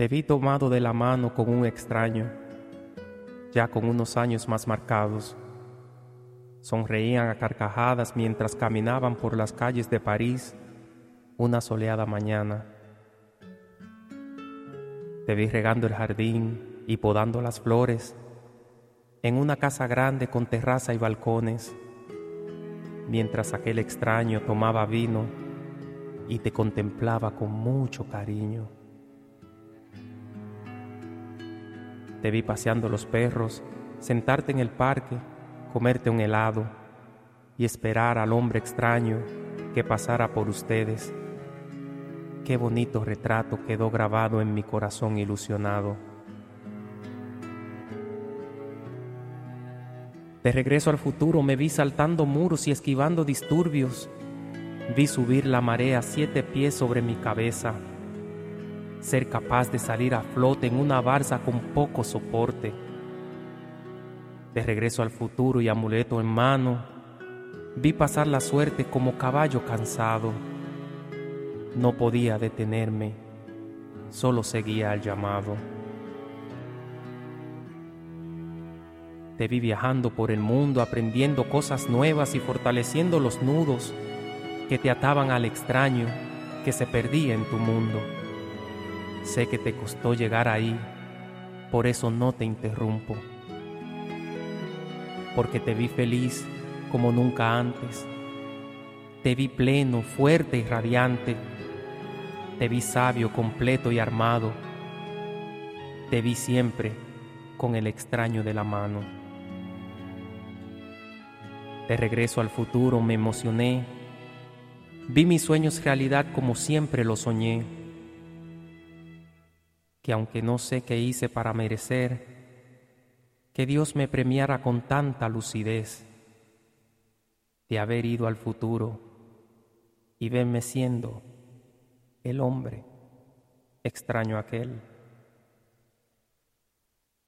Te vi tomado de la mano con un extraño, ya con unos años más marcados. Sonreían a carcajadas mientras caminaban por las calles de París una soleada mañana. Te vi regando el jardín y podando las flores en una casa grande con terraza y balcones, mientras aquel extraño tomaba vino y te contemplaba con mucho cariño. Te vi paseando los perros, sentarte en el parque, comerte un helado y esperar al hombre extraño que pasara por ustedes. Qué bonito retrato quedó grabado en mi corazón ilusionado. De regreso al futuro me vi saltando muros y esquivando disturbios Vi subir la marea siete pies sobre mi cabeza, ser capaz de salir a flote en una barza con poco soporte. De regreso al futuro y amuleto en mano, vi pasar la suerte como caballo cansado. No podía detenerme, solo seguía al llamado. Te vi viajando por el mundo, aprendiendo cosas nuevas y fortaleciendo los nudos que te ataban al extraño que se perdía en tu mundo. Sé que te costó llegar ahí, por eso no te interrumpo. Porque te vi feliz como nunca antes. Te vi pleno, fuerte y radiante. Te vi sabio, completo y armado. Te vi siempre con el extraño de la mano. De regreso al futuro me emocioné Vi mis sueños realidad como siempre lo soñé, que aunque no sé qué hice para merecer, que Dios me premiara con tanta lucidez de haber ido al futuro y verme siendo el hombre extraño aquel.